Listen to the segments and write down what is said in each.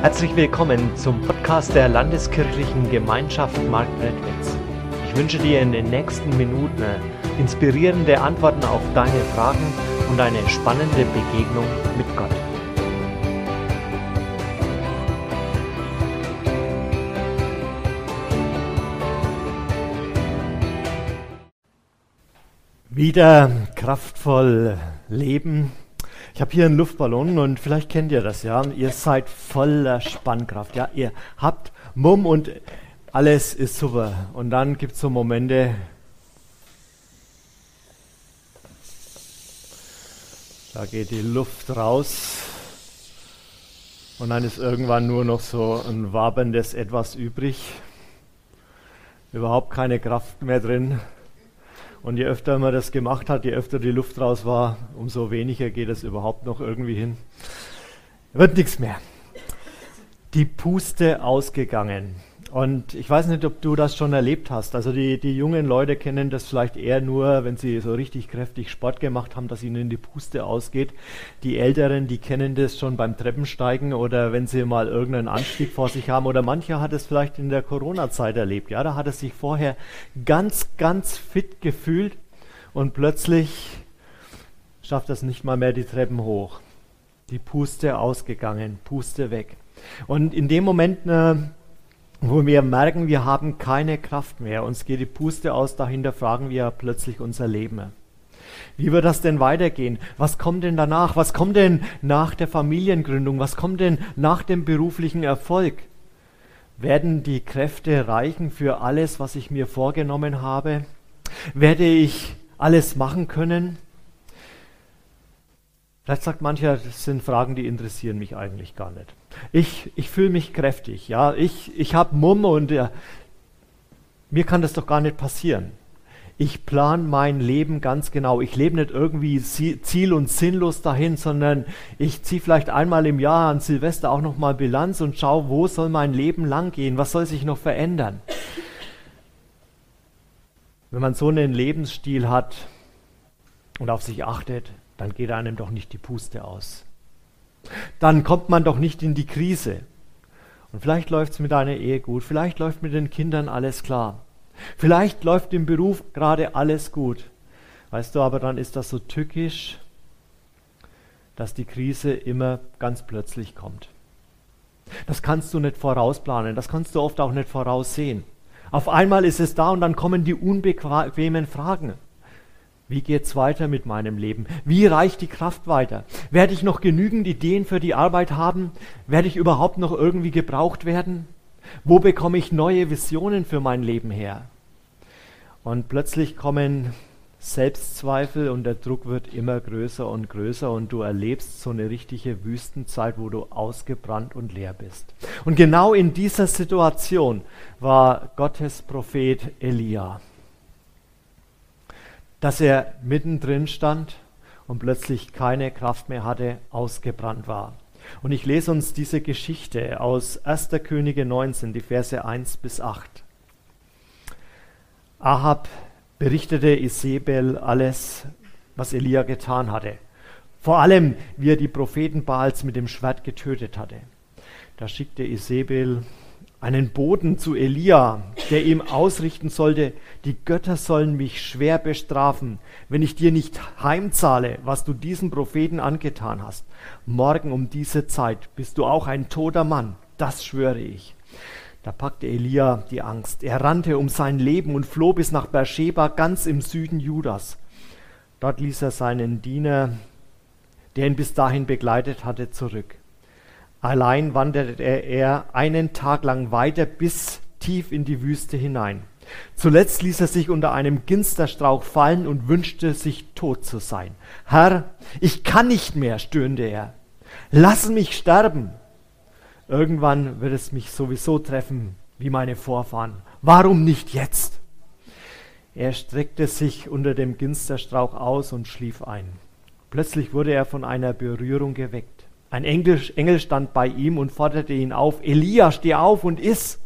Herzlich willkommen zum Podcast der Landeskirchlichen Gemeinschaft Marktredwitz. Ich wünsche dir in den nächsten Minuten inspirierende Antworten auf deine Fragen und eine spannende Begegnung mit Gott. Wieder kraftvoll leben ich habe hier einen Luftballon und vielleicht kennt ihr das, ja. Ihr seid voller Spannkraft, ja. Ihr habt Mumm und alles ist super. Und dann gibt es so Momente, da geht die Luft raus und dann ist irgendwann nur noch so ein waberndes Etwas übrig. Überhaupt keine Kraft mehr drin. Und je öfter man das gemacht hat, je öfter die Luft raus war, umso weniger geht es überhaupt noch irgendwie hin. Wird nichts mehr. Die Puste ausgegangen. Und ich weiß nicht, ob du das schon erlebt hast. Also die, die jungen Leute kennen das vielleicht eher nur, wenn sie so richtig kräftig Sport gemacht haben, dass ihnen die Puste ausgeht. Die Älteren, die kennen das schon beim Treppensteigen oder wenn sie mal irgendeinen Anstieg vor sich haben. Oder mancher hat es vielleicht in der Corona-Zeit erlebt. Ja, da hat er sich vorher ganz, ganz fit gefühlt und plötzlich schafft es nicht mal mehr die Treppen hoch. Die Puste ausgegangen, Puste weg. Und in dem Moment äh, wo wir merken, wir haben keine Kraft mehr, uns geht die Puste aus, dahinter fragen wir plötzlich unser Leben. Wie wird das denn weitergehen? Was kommt denn danach? Was kommt denn nach der Familiengründung? Was kommt denn nach dem beruflichen Erfolg? Werden die Kräfte reichen für alles, was ich mir vorgenommen habe? Werde ich alles machen können? Vielleicht sagt mancher, das sind Fragen, die interessieren mich eigentlich gar nicht. Ich, ich fühle mich kräftig, ja, ich, ich habe Mumm und ja, mir kann das doch gar nicht passieren. Ich plane mein Leben ganz genau. Ich lebe nicht irgendwie ziel- und sinnlos dahin, sondern ich ziehe vielleicht einmal im Jahr an Silvester auch nochmal Bilanz und schaue, wo soll mein Leben lang gehen, was soll sich noch verändern. Wenn man so einen Lebensstil hat und auf sich achtet, dann geht einem doch nicht die Puste aus. Dann kommt man doch nicht in die Krise. Und vielleicht läuft es mit deiner Ehe gut, vielleicht läuft mit den Kindern alles klar. Vielleicht läuft im Beruf gerade alles gut. Weißt du, aber dann ist das so tückisch, dass die Krise immer ganz plötzlich kommt. Das kannst du nicht vorausplanen, das kannst du oft auch nicht voraussehen. Auf einmal ist es da und dann kommen die unbequemen Fragen. Wie geht's weiter mit meinem Leben? Wie reicht die Kraft weiter? Werde ich noch genügend Ideen für die Arbeit haben? Werde ich überhaupt noch irgendwie gebraucht werden? Wo bekomme ich neue Visionen für mein Leben her? Und plötzlich kommen Selbstzweifel und der Druck wird immer größer und größer und du erlebst so eine richtige Wüstenzeit, wo du ausgebrannt und leer bist. Und genau in dieser Situation war Gottes Prophet Elia dass er mittendrin stand und plötzlich keine Kraft mehr hatte, ausgebrannt war. Und ich lese uns diese Geschichte aus 1. Könige 19, die Verse 1 bis 8. Ahab berichtete Isabel alles, was Elia getan hatte. Vor allem, wie er die Propheten Baals mit dem Schwert getötet hatte. Da schickte Isabel einen Boten zu Elia, der ihm ausrichten sollte, die Götter sollen mich schwer bestrafen, wenn ich dir nicht heimzahle, was du diesen Propheten angetan hast. Morgen um diese Zeit bist du auch ein toter Mann, das schwöre ich. Da packte Elia die Angst. Er rannte um sein Leben und floh bis nach Beersheba, ganz im Süden Judas. Dort ließ er seinen Diener, der ihn bis dahin begleitet hatte, zurück. Allein wanderte er einen Tag lang weiter bis tief in die Wüste hinein. Zuletzt ließ er sich unter einem Ginsterstrauch fallen und wünschte sich tot zu sein. Herr, ich kann nicht mehr, stöhnte er. Lass mich sterben. Irgendwann wird es mich sowieso treffen, wie meine Vorfahren. Warum nicht jetzt? Er streckte sich unter dem Ginsterstrauch aus und schlief ein. Plötzlich wurde er von einer Berührung geweckt. Ein Engel, stand bei ihm und forderte ihn auf, Elia, steh auf und iss.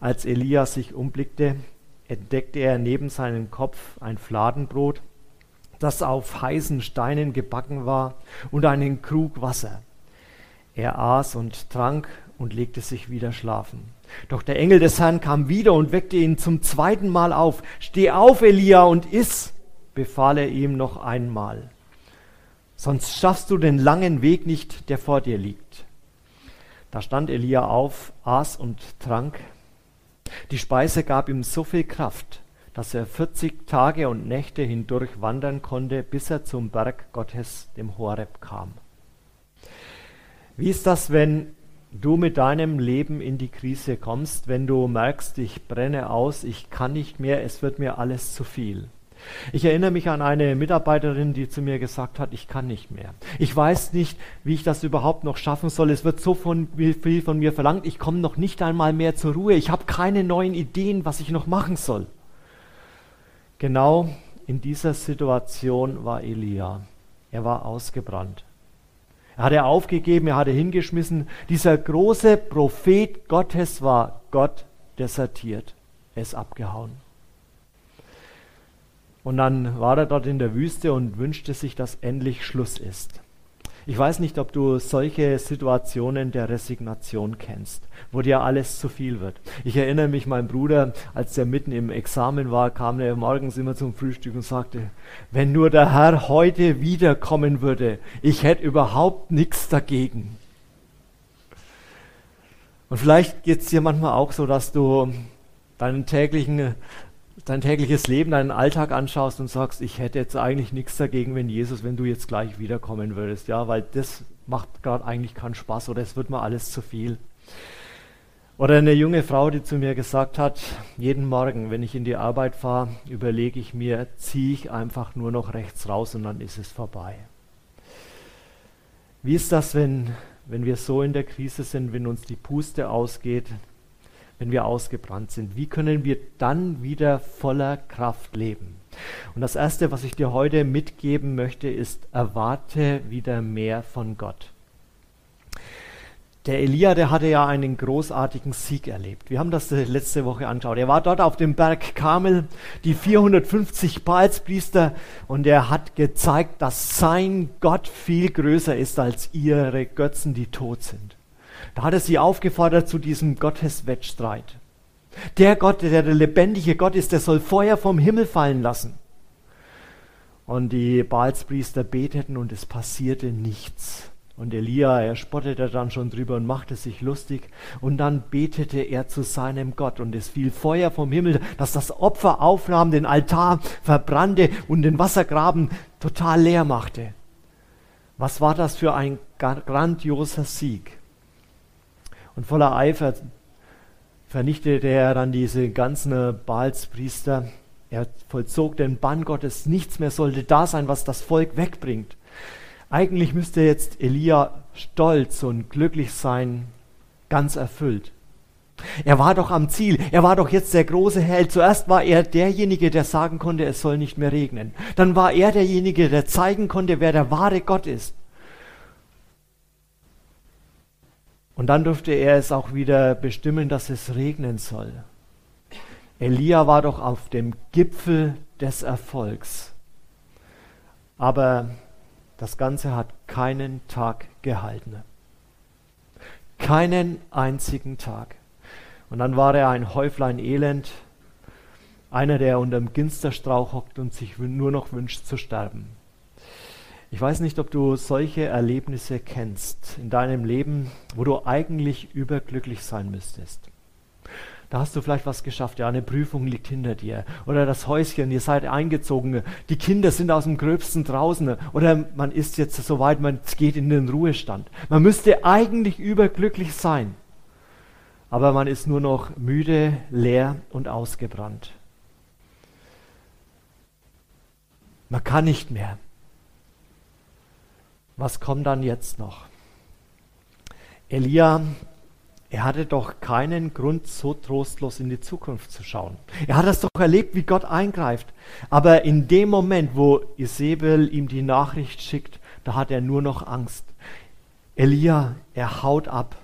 Als Elia sich umblickte, entdeckte er neben seinem Kopf ein Fladenbrot, das auf heißen Steinen gebacken war, und einen Krug Wasser. Er aß und trank und legte sich wieder schlafen. Doch der Engel des Herrn kam wieder und weckte ihn zum zweiten Mal auf. Steh auf, Elia, und iss, befahl er ihm noch einmal. Sonst schaffst du den langen Weg nicht, der vor dir liegt. Da stand Elia auf, aß und trank. Die Speise gab ihm so viel Kraft, dass er 40 Tage und Nächte hindurch wandern konnte, bis er zum Berg Gottes, dem Horeb, kam. Wie ist das, wenn du mit deinem Leben in die Krise kommst, wenn du merkst, ich brenne aus, ich kann nicht mehr, es wird mir alles zu viel? Ich erinnere mich an eine Mitarbeiterin, die zu mir gesagt hat, ich kann nicht mehr. Ich weiß nicht, wie ich das überhaupt noch schaffen soll. Es wird so von, viel von mir verlangt. Ich komme noch nicht einmal mehr zur Ruhe. Ich habe keine neuen Ideen, was ich noch machen soll. Genau in dieser Situation war Elia. Er war ausgebrannt. Er hatte aufgegeben, er hatte hingeschmissen. Dieser große Prophet Gottes war Gott desertiert. Er ist abgehauen. Und dann war er dort in der Wüste und wünschte sich, dass endlich Schluss ist. Ich weiß nicht, ob du solche Situationen der Resignation kennst, wo dir alles zu viel wird. Ich erinnere mich, mein Bruder, als er mitten im Examen war, kam er morgens immer zum Frühstück und sagte, wenn nur der Herr heute wiederkommen würde, ich hätte überhaupt nichts dagegen. Und vielleicht geht es dir manchmal auch so, dass du deinen täglichen dein tägliches Leben, deinen Alltag anschaust und sagst, ich hätte jetzt eigentlich nichts dagegen, wenn Jesus, wenn du jetzt gleich wiederkommen würdest, ja, weil das macht gerade eigentlich keinen Spaß oder es wird mir alles zu viel. Oder eine junge Frau, die zu mir gesagt hat, jeden Morgen, wenn ich in die Arbeit fahre, überlege ich mir, ziehe ich einfach nur noch rechts raus und dann ist es vorbei. Wie ist das, wenn, wenn wir so in der Krise sind, wenn uns die Puste ausgeht, wenn wir ausgebrannt sind? Wie können wir dann wieder voller Kraft leben? Und das Erste, was ich dir heute mitgeben möchte, ist, erwarte wieder mehr von Gott. Der Elia, der hatte ja einen großartigen Sieg erlebt. Wir haben das letzte Woche angeschaut. Er war dort auf dem Berg Kamel, die 450 Baalspriester, und er hat gezeigt, dass sein Gott viel größer ist als ihre Götzen, die tot sind. Da hat er sie aufgefordert zu diesem Gotteswettstreit. Der Gott, der der lebendige Gott ist, der soll Feuer vom Himmel fallen lassen. Und die Baalspriester beteten und es passierte nichts. Und Elia, er spottete dann schon drüber und machte sich lustig. Und dann betete er zu seinem Gott und es fiel Feuer vom Himmel, dass das Opfer aufnahm, den Altar verbrannte und den Wassergraben total leer machte. Was war das für ein grandioser Sieg? Und voller Eifer vernichtete er dann diese ganzen Baalspriester. Er vollzog den Bann Gottes. Nichts mehr sollte da sein, was das Volk wegbringt. Eigentlich müsste jetzt Elia stolz und glücklich sein, ganz erfüllt. Er war doch am Ziel. Er war doch jetzt der große Held. Zuerst war er derjenige, der sagen konnte, es soll nicht mehr regnen. Dann war er derjenige, der zeigen konnte, wer der wahre Gott ist. Und dann durfte er es auch wieder bestimmen, dass es regnen soll. Elia war doch auf dem Gipfel des Erfolgs. Aber das Ganze hat keinen Tag gehalten. Keinen einzigen Tag. Und dann war er ein Häuflein Elend, einer, der unterm Ginsterstrauch hockt und sich nur noch wünscht zu sterben. Ich weiß nicht, ob du solche Erlebnisse kennst in deinem Leben, wo du eigentlich überglücklich sein müsstest. Da hast du vielleicht was geschafft, ja, eine Prüfung liegt hinter dir. Oder das Häuschen, ihr seid eingezogen, die Kinder sind aus dem Gröbsten draußen. Oder man ist jetzt so weit, man geht in den Ruhestand. Man müsste eigentlich überglücklich sein. Aber man ist nur noch müde, leer und ausgebrannt. Man kann nicht mehr. Was kommt dann jetzt noch? Elia, er hatte doch keinen Grund, so trostlos in die Zukunft zu schauen. Er hat das doch erlebt, wie Gott eingreift. Aber in dem Moment, wo Isabel ihm die Nachricht schickt, da hat er nur noch Angst. Elia, er haut ab.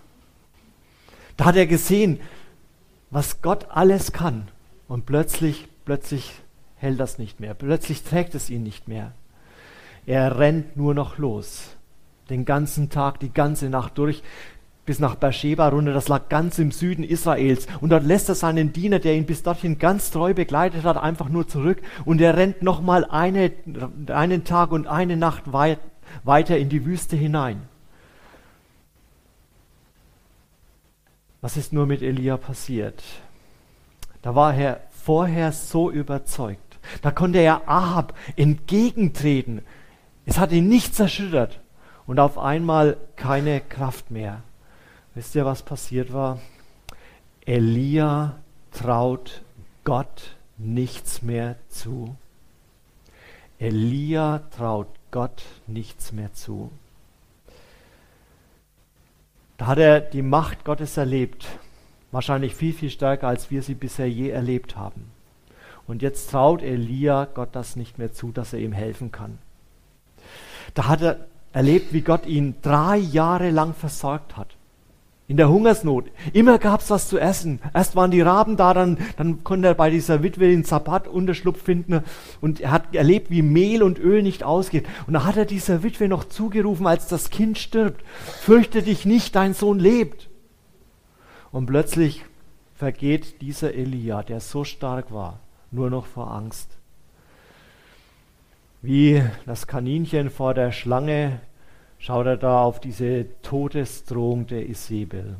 Da hat er gesehen, was Gott alles kann. Und plötzlich, plötzlich hält das nicht mehr. Plötzlich trägt es ihn nicht mehr. Er rennt nur noch los. Den ganzen Tag, die ganze Nacht durch, bis nach Beersheba runter, das lag ganz im Süden Israels. Und dort lässt er seinen Diener, der ihn bis dorthin ganz treu begleitet hat, einfach nur zurück. Und er rennt nochmal eine, einen Tag und eine Nacht weit, weiter in die Wüste hinein. Was ist nur mit Elia passiert? Da war er vorher so überzeugt. Da konnte er Ahab entgegentreten. Es hat ihn nichts erschüttert. Und auf einmal keine Kraft mehr. Wisst ihr, was passiert war? Elia traut Gott nichts mehr zu. Elia traut Gott nichts mehr zu. Da hat er die Macht Gottes erlebt, wahrscheinlich viel, viel stärker, als wir sie bisher je erlebt haben. Und jetzt traut Elia Gott das nicht mehr zu, dass er ihm helfen kann. Da hat er erlebt, wie Gott ihn drei Jahre lang versorgt hat in der Hungersnot. Immer gab es was zu essen. Erst waren die Raben da, dann, dann konnte er bei dieser Witwe den Sabbat Unterschlupf finden und er hat erlebt, wie Mehl und Öl nicht ausgeht. Und da hat er dieser Witwe noch zugerufen, als das Kind stirbt, fürchte dich nicht, dein Sohn lebt. Und plötzlich vergeht dieser Elia, der so stark war, nur noch vor Angst. Wie das Kaninchen vor der Schlange schaut er da auf diese Todesdrohung der Isabel.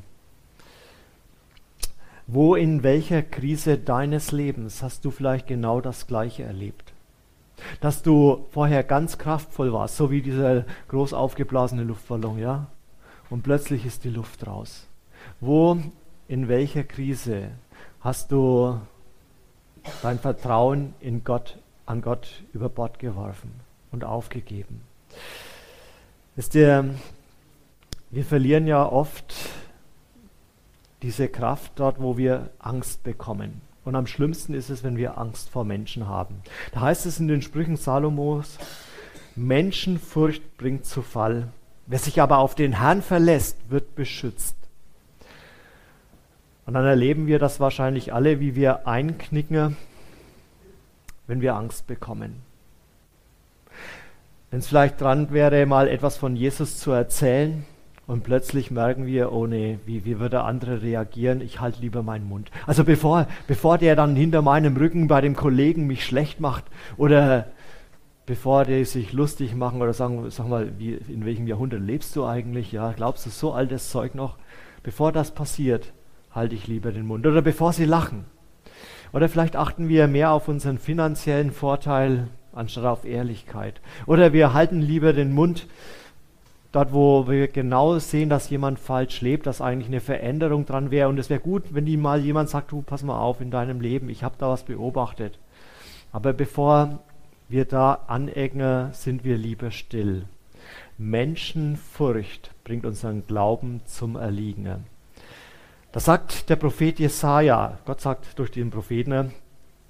Wo in welcher Krise deines Lebens hast du vielleicht genau das Gleiche erlebt? Dass du vorher ganz kraftvoll warst, so wie dieser groß aufgeblasene Luftballon, ja? Und plötzlich ist die Luft raus. Wo in welcher Krise hast du dein Vertrauen in Gott, an Gott über Bord geworfen und aufgegeben? Wisst ihr, wir verlieren ja oft diese Kraft dort, wo wir Angst bekommen. Und am schlimmsten ist es, wenn wir Angst vor Menschen haben. Da heißt es in den Sprüchen Salomos, Menschenfurcht bringt zu Fall. Wer sich aber auf den Herrn verlässt, wird beschützt. Und dann erleben wir das wahrscheinlich alle, wie wir einknicken, wenn wir Angst bekommen. Wenn es vielleicht dran wäre, mal etwas von Jesus zu erzählen und plötzlich merken wir, oh nee, wie, wie würde andere reagieren? Ich halte lieber meinen Mund. Also bevor, bevor der dann hinter meinem Rücken bei dem Kollegen mich schlecht macht oder bevor die sich lustig machen oder sagen, sag mal, wie, in welchem Jahrhundert lebst du eigentlich? Ja, glaubst du so altes Zeug noch? Bevor das passiert, halte ich lieber den Mund. Oder bevor sie lachen. Oder vielleicht achten wir mehr auf unseren finanziellen Vorteil, anstatt auf Ehrlichkeit. Oder wir halten lieber den Mund dort, wo wir genau sehen, dass jemand falsch lebt, dass eigentlich eine Veränderung dran wäre. Und es wäre gut, wenn die mal jemand sagt, du pass mal auf in deinem Leben, ich habe da was beobachtet. Aber bevor wir da anecken, sind wir lieber still. Menschenfurcht bringt unseren Glauben zum Erliegen. Das sagt der Prophet Jesaja. Gott sagt durch den Propheten,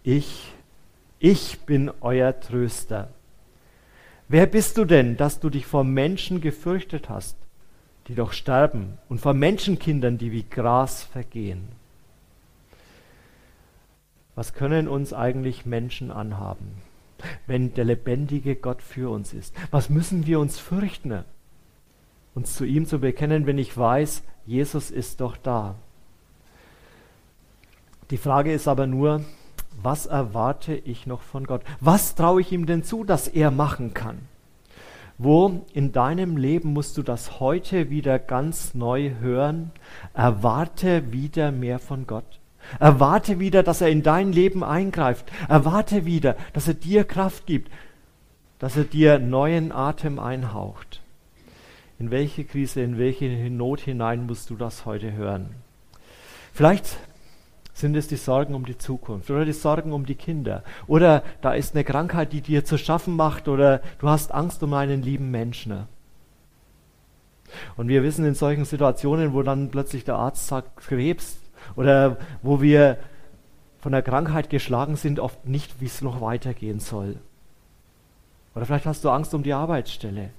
ich ich bin euer Tröster. Wer bist du denn, dass du dich vor Menschen gefürchtet hast, die doch sterben, und vor Menschenkindern, die wie Gras vergehen? Was können uns eigentlich Menschen anhaben, wenn der lebendige Gott für uns ist? Was müssen wir uns fürchten, uns zu ihm zu bekennen, wenn ich weiß, Jesus ist doch da? Die Frage ist aber nur, was erwarte ich noch von Gott? Was traue ich ihm denn zu, dass er machen kann? Wo in deinem Leben musst du das heute wieder ganz neu hören? Erwarte wieder mehr von Gott. Erwarte wieder, dass er in dein Leben eingreift. Erwarte wieder, dass er dir Kraft gibt, dass er dir neuen Atem einhaucht. In welche Krise, in welche Not hinein musst du das heute hören? Vielleicht sind es die Sorgen um die Zukunft oder die Sorgen um die Kinder? Oder da ist eine Krankheit, die dir zu schaffen macht oder du hast Angst um einen lieben Menschen. Und wir wissen in solchen Situationen, wo dann plötzlich der Arzt sagt Krebs oder wo wir von der Krankheit geschlagen sind, oft nicht, wie es noch weitergehen soll. Oder vielleicht hast du Angst um die Arbeitsstelle.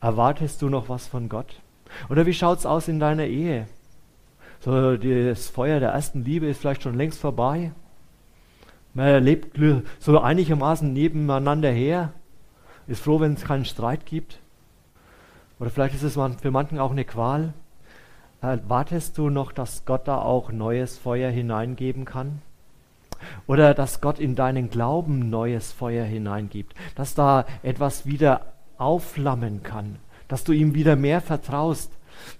Erwartest du noch was von Gott? Oder wie schaut es aus in deiner Ehe? So, das Feuer der ersten Liebe ist vielleicht schon längst vorbei. Man lebt so einigermaßen nebeneinander her. ist froh, wenn es keinen Streit gibt. Oder vielleicht ist es für manchen auch eine Qual. Äh, wartest du noch, dass Gott da auch neues Feuer hineingeben kann? Oder dass Gott in deinen Glauben neues Feuer hineingibt, dass da etwas wieder aufflammen kann, dass du ihm wieder mehr vertraust.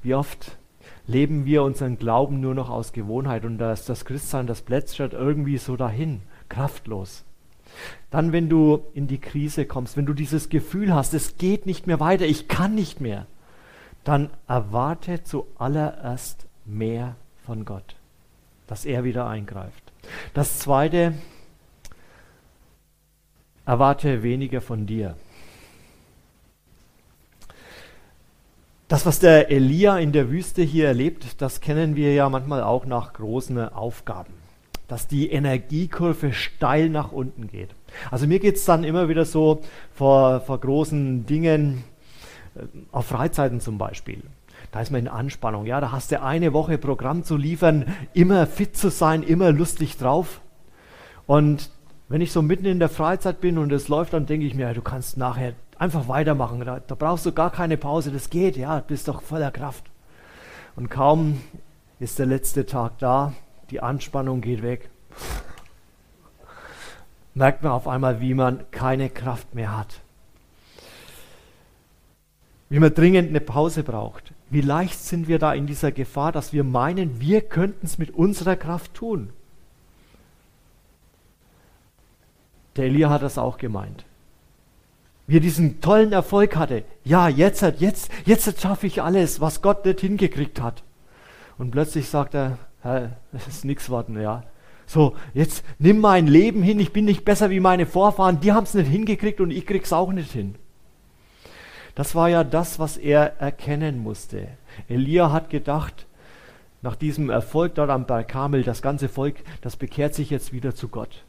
Wie oft leben wir unseren Glauben nur noch aus Gewohnheit und das, das Christsein, das plätschert irgendwie so dahin, kraftlos. Dann, wenn du in die Krise kommst, wenn du dieses Gefühl hast, es geht nicht mehr weiter, ich kann nicht mehr, dann erwarte zuallererst mehr von Gott, dass er wieder eingreift. Das Zweite, erwarte weniger von dir. Das, was der Elia in der Wüste hier erlebt, das kennen wir ja manchmal auch nach großen Aufgaben dass die Energiekurve steil nach unten geht. Also mir geht es dann immer wieder so vor, vor großen Dingen, äh, auf Freizeiten zum Beispiel. Da ist man in Anspannung. Ja, da hast du eine Woche Programm zu liefern, immer fit zu sein, immer lustig drauf. Und wenn ich so mitten in der Freizeit bin und es läuft, dann denke ich mir, du kannst nachher einfach weitermachen. Da, da brauchst du gar keine Pause. Das geht, ja, du bist doch voller Kraft. Und kaum ist der letzte Tag da, die Anspannung geht weg. Merkt man auf einmal, wie man keine Kraft mehr hat. Wie man dringend eine Pause braucht. Wie leicht sind wir da in dieser Gefahr, dass wir meinen, wir könnten es mit unserer Kraft tun. Der Elia hat das auch gemeint. Wie er diesen tollen Erfolg hatte. Ja, jetzt, jetzt, jetzt schaffe ich alles, was Gott nicht hingekriegt hat. Und plötzlich sagt er, das ist nichts worden, ja. So, jetzt nimm mein Leben hin, ich bin nicht besser wie meine Vorfahren, die haben es nicht hingekriegt und ich krieg's auch nicht hin. Das war ja das, was er erkennen musste. Elia hat gedacht, nach diesem Erfolg dort am Berg Karmel, das ganze Volk, das bekehrt sich jetzt wieder zu Gott.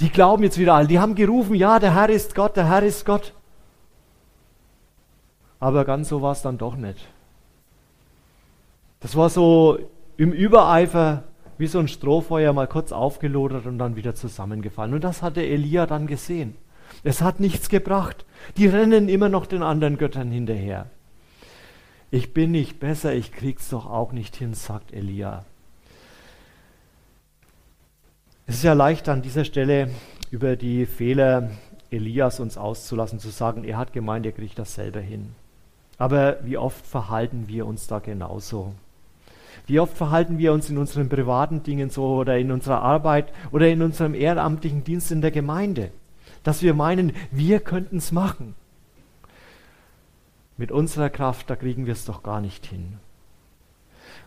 Die glauben jetzt wieder alle, die haben gerufen, ja, der Herr ist Gott, der Herr ist Gott. Aber ganz so war es dann doch nicht. Das war so im Übereifer wie so ein Strohfeuer mal kurz aufgelodert und dann wieder zusammengefallen. Und das hatte Elia dann gesehen. Es hat nichts gebracht. Die rennen immer noch den anderen Göttern hinterher. Ich bin nicht besser, ich krieg's doch auch nicht hin, sagt Elia. Es ist ja leicht an dieser Stelle über die Fehler Elias uns auszulassen, zu sagen, er hat gemeint, er kriegt das selber hin. Aber wie oft verhalten wir uns da genauso? Wie oft verhalten wir uns in unseren privaten Dingen so oder in unserer Arbeit oder in unserem ehrenamtlichen Dienst in der Gemeinde, dass wir meinen, wir könnten es machen. Mit unserer Kraft, da kriegen wir es doch gar nicht hin.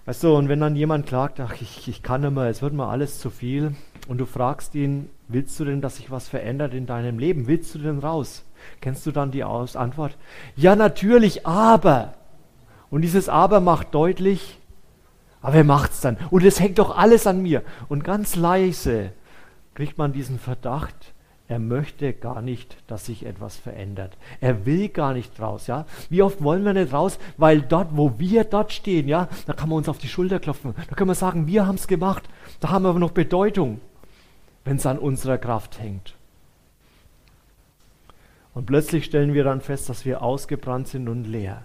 Weißt du, und wenn dann jemand klagt, ach, ich, ich kann mehr, es wird mir alles zu viel, und du fragst ihn, willst du denn, dass sich was verändert in deinem Leben? Willst du denn raus? Kennst du dann die Antwort? Ja, natürlich, aber. Und dieses Aber macht deutlich, aber wer macht's dann? Und es hängt doch alles an mir. Und ganz leise kriegt man diesen Verdacht, er möchte gar nicht, dass sich etwas verändert. Er will gar nicht raus, ja. Wie oft wollen wir nicht raus? Weil dort, wo wir dort stehen, ja, da kann man uns auf die Schulter klopfen. Da können wir sagen, wir haben es gemacht. Da haben wir aber noch Bedeutung, wenn es an unserer Kraft hängt. Und plötzlich stellen wir dann fest, dass wir ausgebrannt sind und leer.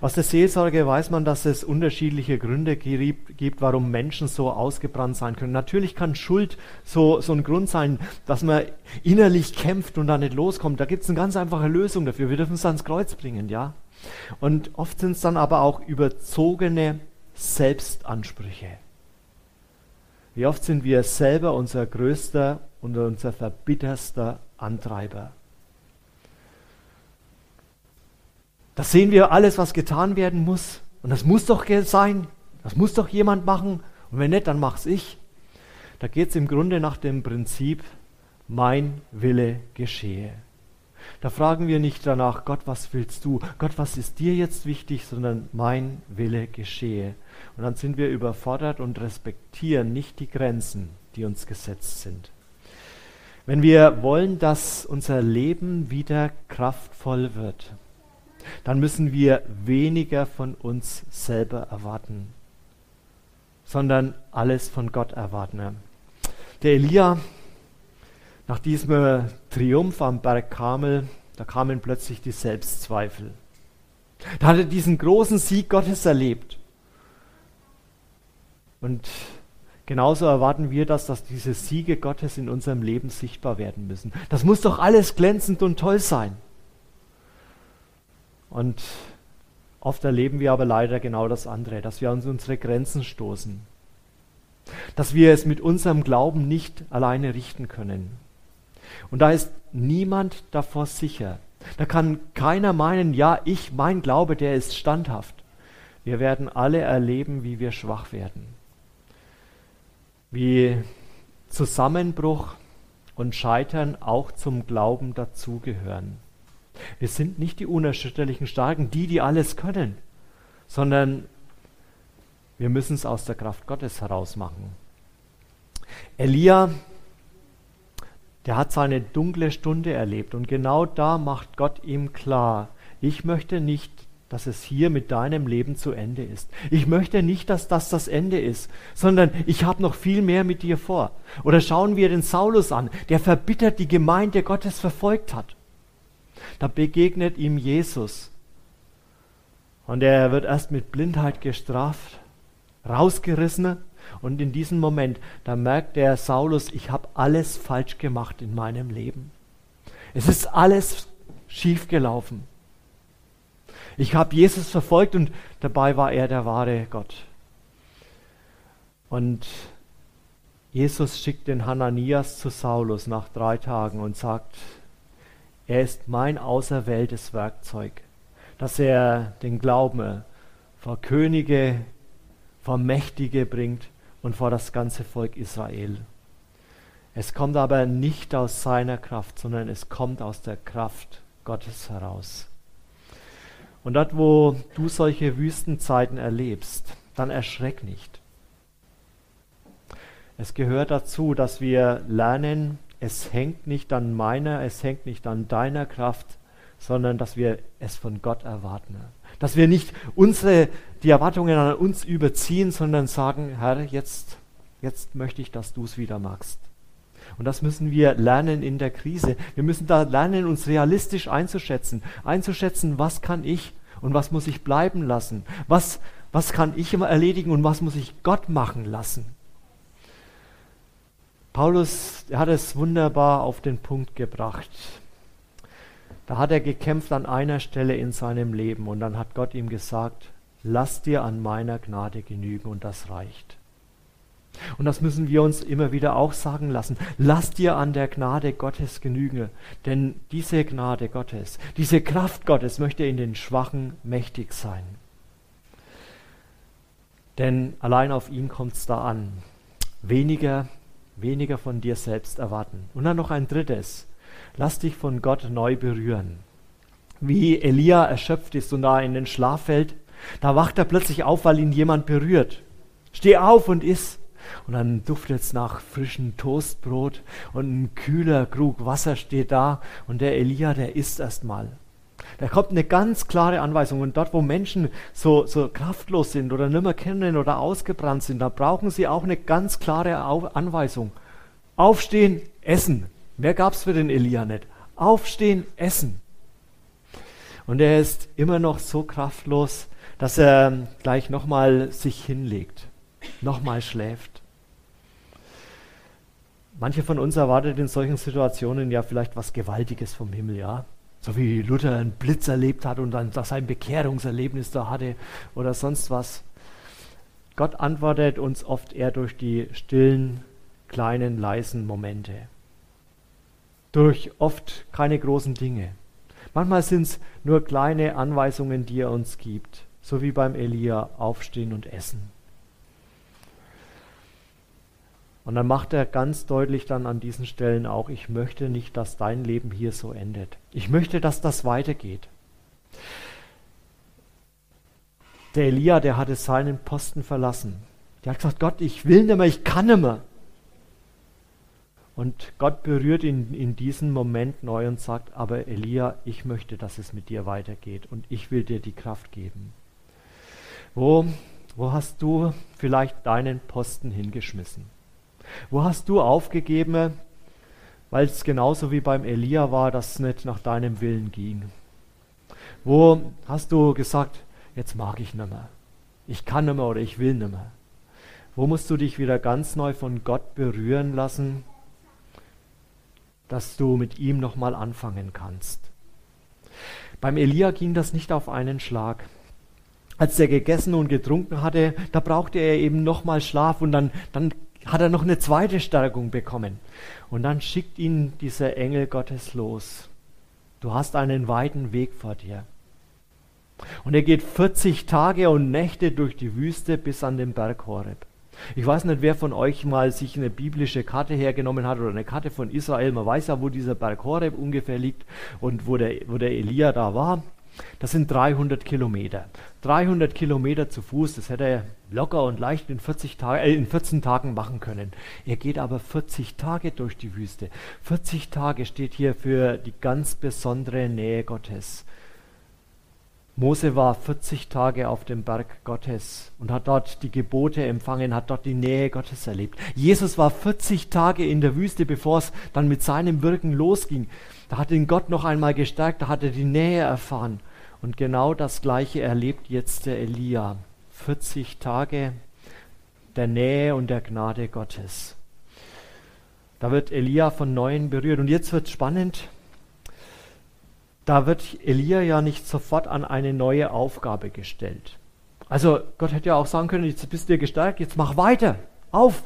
Aus der Seelsorge weiß man, dass es unterschiedliche Gründe gibt, warum Menschen so ausgebrannt sein können. Natürlich kann Schuld so, so ein Grund sein, dass man innerlich kämpft und da nicht loskommt. Da gibt es eine ganz einfache Lösung dafür. Wir dürfen es ans Kreuz bringen, ja. Und oft sind es dann aber auch überzogene Selbstansprüche. Wie oft sind wir selber unser größter und unser verbitterster Antreiber. Da sehen wir alles, was getan werden muss. Und das muss doch sein. Das muss doch jemand machen. Und wenn nicht, dann mach's ich. Da geht es im Grunde nach dem Prinzip, mein Wille geschehe. Da fragen wir nicht danach, Gott, was willst du? Gott, was ist dir jetzt wichtig? Sondern mein Wille geschehe. Und dann sind wir überfordert und respektieren nicht die Grenzen, die uns gesetzt sind. Wenn wir wollen, dass unser Leben wieder kraftvoll wird, dann müssen wir weniger von uns selber erwarten, sondern alles von Gott erwarten. Der Elia, Nach diesem Triumph am Berg Kamel, da kamen plötzlich die Selbstzweifel. Da hat er diesen großen Sieg Gottes erlebt. Und genauso erwarten wir das, dass diese Siege Gottes in unserem Leben sichtbar werden müssen. Das muss doch alles glänzend und toll sein. Und oft erleben wir aber leider genau das andere, dass wir an unsere Grenzen stoßen. Dass wir es mit unserem Glauben nicht alleine richten können. Und da ist niemand davor sicher. Da kann keiner meinen, ja, ich, mein Glaube, der ist standhaft. Wir werden alle erleben, wie wir schwach werden wie Zusammenbruch und Scheitern auch zum Glauben dazugehören. Wir sind nicht die unerschütterlichen Starken, die, die alles können, sondern wir müssen es aus der Kraft Gottes heraus machen. Elia, der hat seine dunkle Stunde erlebt und genau da macht Gott ihm klar, ich möchte nicht dass es hier mit deinem Leben zu Ende ist. Ich möchte nicht, dass das das Ende ist, sondern ich habe noch viel mehr mit dir vor. Oder schauen wir den Saulus an, der verbittert die Gemeinde Gottes verfolgt hat. Da begegnet ihm Jesus. Und er wird erst mit Blindheit gestraft, rausgerissen. Und in diesem Moment, da merkt der Saulus, ich habe alles falsch gemacht in meinem Leben. Es ist alles schiefgelaufen. Ich habe Jesus verfolgt und dabei war er der wahre Gott. Und Jesus schickt den Hananias zu Saulus nach drei Tagen und sagt, er ist mein auserwähltes Werkzeug, dass er den Glauben vor Könige, vor Mächtige bringt und vor das ganze Volk Israel. Es kommt aber nicht aus seiner Kraft, sondern es kommt aus der Kraft Gottes heraus. Und dort, wo du solche Wüstenzeiten erlebst, dann erschreck nicht. Es gehört dazu, dass wir lernen, es hängt nicht an meiner, es hängt nicht an deiner Kraft, sondern dass wir es von Gott erwarten. Dass wir nicht unsere, die Erwartungen an uns überziehen, sondern sagen, Herr, jetzt, jetzt möchte ich, dass du es wieder magst. Und das müssen wir lernen in der Krise. Wir müssen da lernen, uns realistisch einzuschätzen. Einzuschätzen, was kann ich und was muss ich bleiben lassen? Was, was kann ich immer erledigen und was muss ich Gott machen lassen? Paulus hat es wunderbar auf den Punkt gebracht. Da hat er gekämpft an einer Stelle in seinem Leben und dann hat Gott ihm gesagt, lass dir an meiner Gnade genügen und das reicht. Und das müssen wir uns immer wieder auch sagen lassen. Lass dir an der Gnade Gottes genügen, denn diese Gnade Gottes, diese Kraft Gottes möchte in den Schwachen mächtig sein. Denn allein auf ihn kommt es da an. Weniger, weniger von dir selbst erwarten. Und dann noch ein drittes. Lass dich von Gott neu berühren. Wie Elia erschöpft ist und da in den Schlaf fällt, da wacht er plötzlich auf, weil ihn jemand berührt. Steh auf und iss. Und dann duftet es nach frischem Toastbrot und ein kühler Krug Wasser steht da und der Elia, der isst erstmal. Da kommt eine ganz klare Anweisung. Und dort, wo Menschen so, so kraftlos sind oder nimmer kennen oder ausgebrannt sind, da brauchen sie auch eine ganz klare Anweisung. Aufstehen, essen. Mehr gab es für den Elia nicht. Aufstehen, essen. Und er ist immer noch so kraftlos, dass er gleich nochmal sich hinlegt, nochmal schläft. Manche von uns erwartet in solchen Situationen ja vielleicht was Gewaltiges vom Himmel, ja. So wie Luther einen Blitz erlebt hat und dann sein Bekehrungserlebnis da hatte oder sonst was. Gott antwortet uns oft eher durch die stillen, kleinen, leisen Momente. Durch oft keine großen Dinge. Manchmal sind es nur kleine Anweisungen, die er uns gibt, so wie beim Elia aufstehen und essen. Und dann macht er ganz deutlich dann an diesen Stellen auch, ich möchte nicht, dass dein Leben hier so endet. Ich möchte, dass das weitergeht. Der Elia, der hatte seinen Posten verlassen. Der hat gesagt, Gott, ich will nicht mehr, ich kann nicht mehr. Und Gott berührt ihn in diesem Moment neu und sagt, aber Elia, ich möchte, dass es mit dir weitergeht und ich will dir die Kraft geben. Wo, wo hast du vielleicht deinen Posten hingeschmissen? Wo hast du aufgegeben, weil es genauso wie beim Elia war, dass es nicht nach deinem Willen ging? Wo hast du gesagt, jetzt mag ich nicht mehr, ich kann nicht mehr oder ich will nicht mehr? Wo musst du dich wieder ganz neu von Gott berühren lassen, dass du mit ihm nochmal anfangen kannst? Beim Elia ging das nicht auf einen Schlag. Als er gegessen und getrunken hatte, da brauchte er eben nochmal Schlaf und dann, dann hat er noch eine zweite Stärkung bekommen. Und dann schickt ihn dieser Engel Gottes los. Du hast einen weiten Weg vor dir. Und er geht 40 Tage und Nächte durch die Wüste bis an den Berg Horeb. Ich weiß nicht, wer von euch mal sich eine biblische Karte hergenommen hat oder eine Karte von Israel. Man weiß ja, wo dieser Berg Horeb ungefähr liegt und wo der, wo der Elia da war. Das sind 300 Kilometer. 300 Kilometer zu Fuß, das hätte er locker und leicht in, 40 Tage, äh, in 14 Tagen machen können. Er geht aber 40 Tage durch die Wüste. 40 Tage steht hier für die ganz besondere Nähe Gottes. Mose war 40 Tage auf dem Berg Gottes und hat dort die Gebote empfangen, hat dort die Nähe Gottes erlebt. Jesus war 40 Tage in der Wüste, bevor es dann mit seinem Wirken losging. Da hat ihn Gott noch einmal gestärkt, da hat er die Nähe erfahren. Und genau das Gleiche erlebt jetzt der Elia. 40 Tage der Nähe und der Gnade Gottes. Da wird Elia von Neuem berührt. Und jetzt wird spannend, da wird Elia ja nicht sofort an eine neue Aufgabe gestellt. Also Gott hätte ja auch sagen können, jetzt bist du gestärkt, jetzt mach weiter, auf.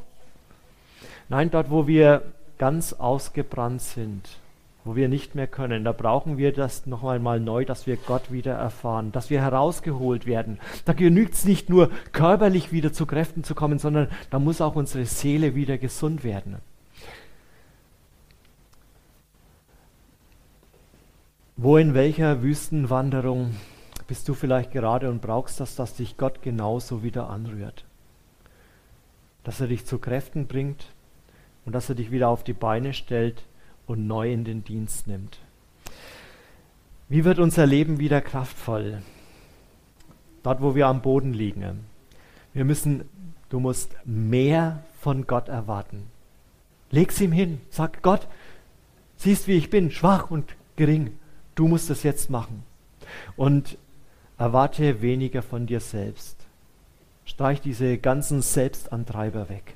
Nein, dort, wo wir ganz ausgebrannt sind, wo wir nicht mehr können, da brauchen wir das noch einmal neu, dass wir Gott wieder erfahren, dass wir herausgeholt werden. Da genügt es nicht nur körperlich wieder zu Kräften zu kommen, sondern da muss auch unsere Seele wieder gesund werden. Wo in welcher Wüstenwanderung bist du vielleicht gerade und brauchst das, dass dich Gott genauso wieder anrührt? Dass er dich zu Kräften bringt und dass er dich wieder auf die Beine stellt und neu in den Dienst nimmt. Wie wird unser Leben wieder kraftvoll? Dort, wo wir am Boden liegen. Wir müssen, du musst mehr von Gott erwarten. Leg's ihm hin. Sag Gott, siehst, wie ich bin, schwach und gering du musst es jetzt machen. Und erwarte weniger von dir selbst. Streich diese ganzen Selbstantreiber weg.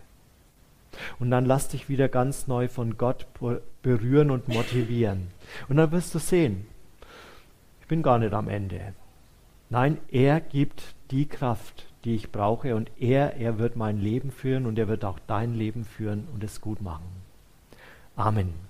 Und dann lass dich wieder ganz neu von Gott berühren und motivieren. Und dann wirst du sehen, ich bin gar nicht am Ende. Nein, er gibt die Kraft, die ich brauche und er, er wird mein Leben führen und er wird auch dein Leben führen und es gut machen. Amen.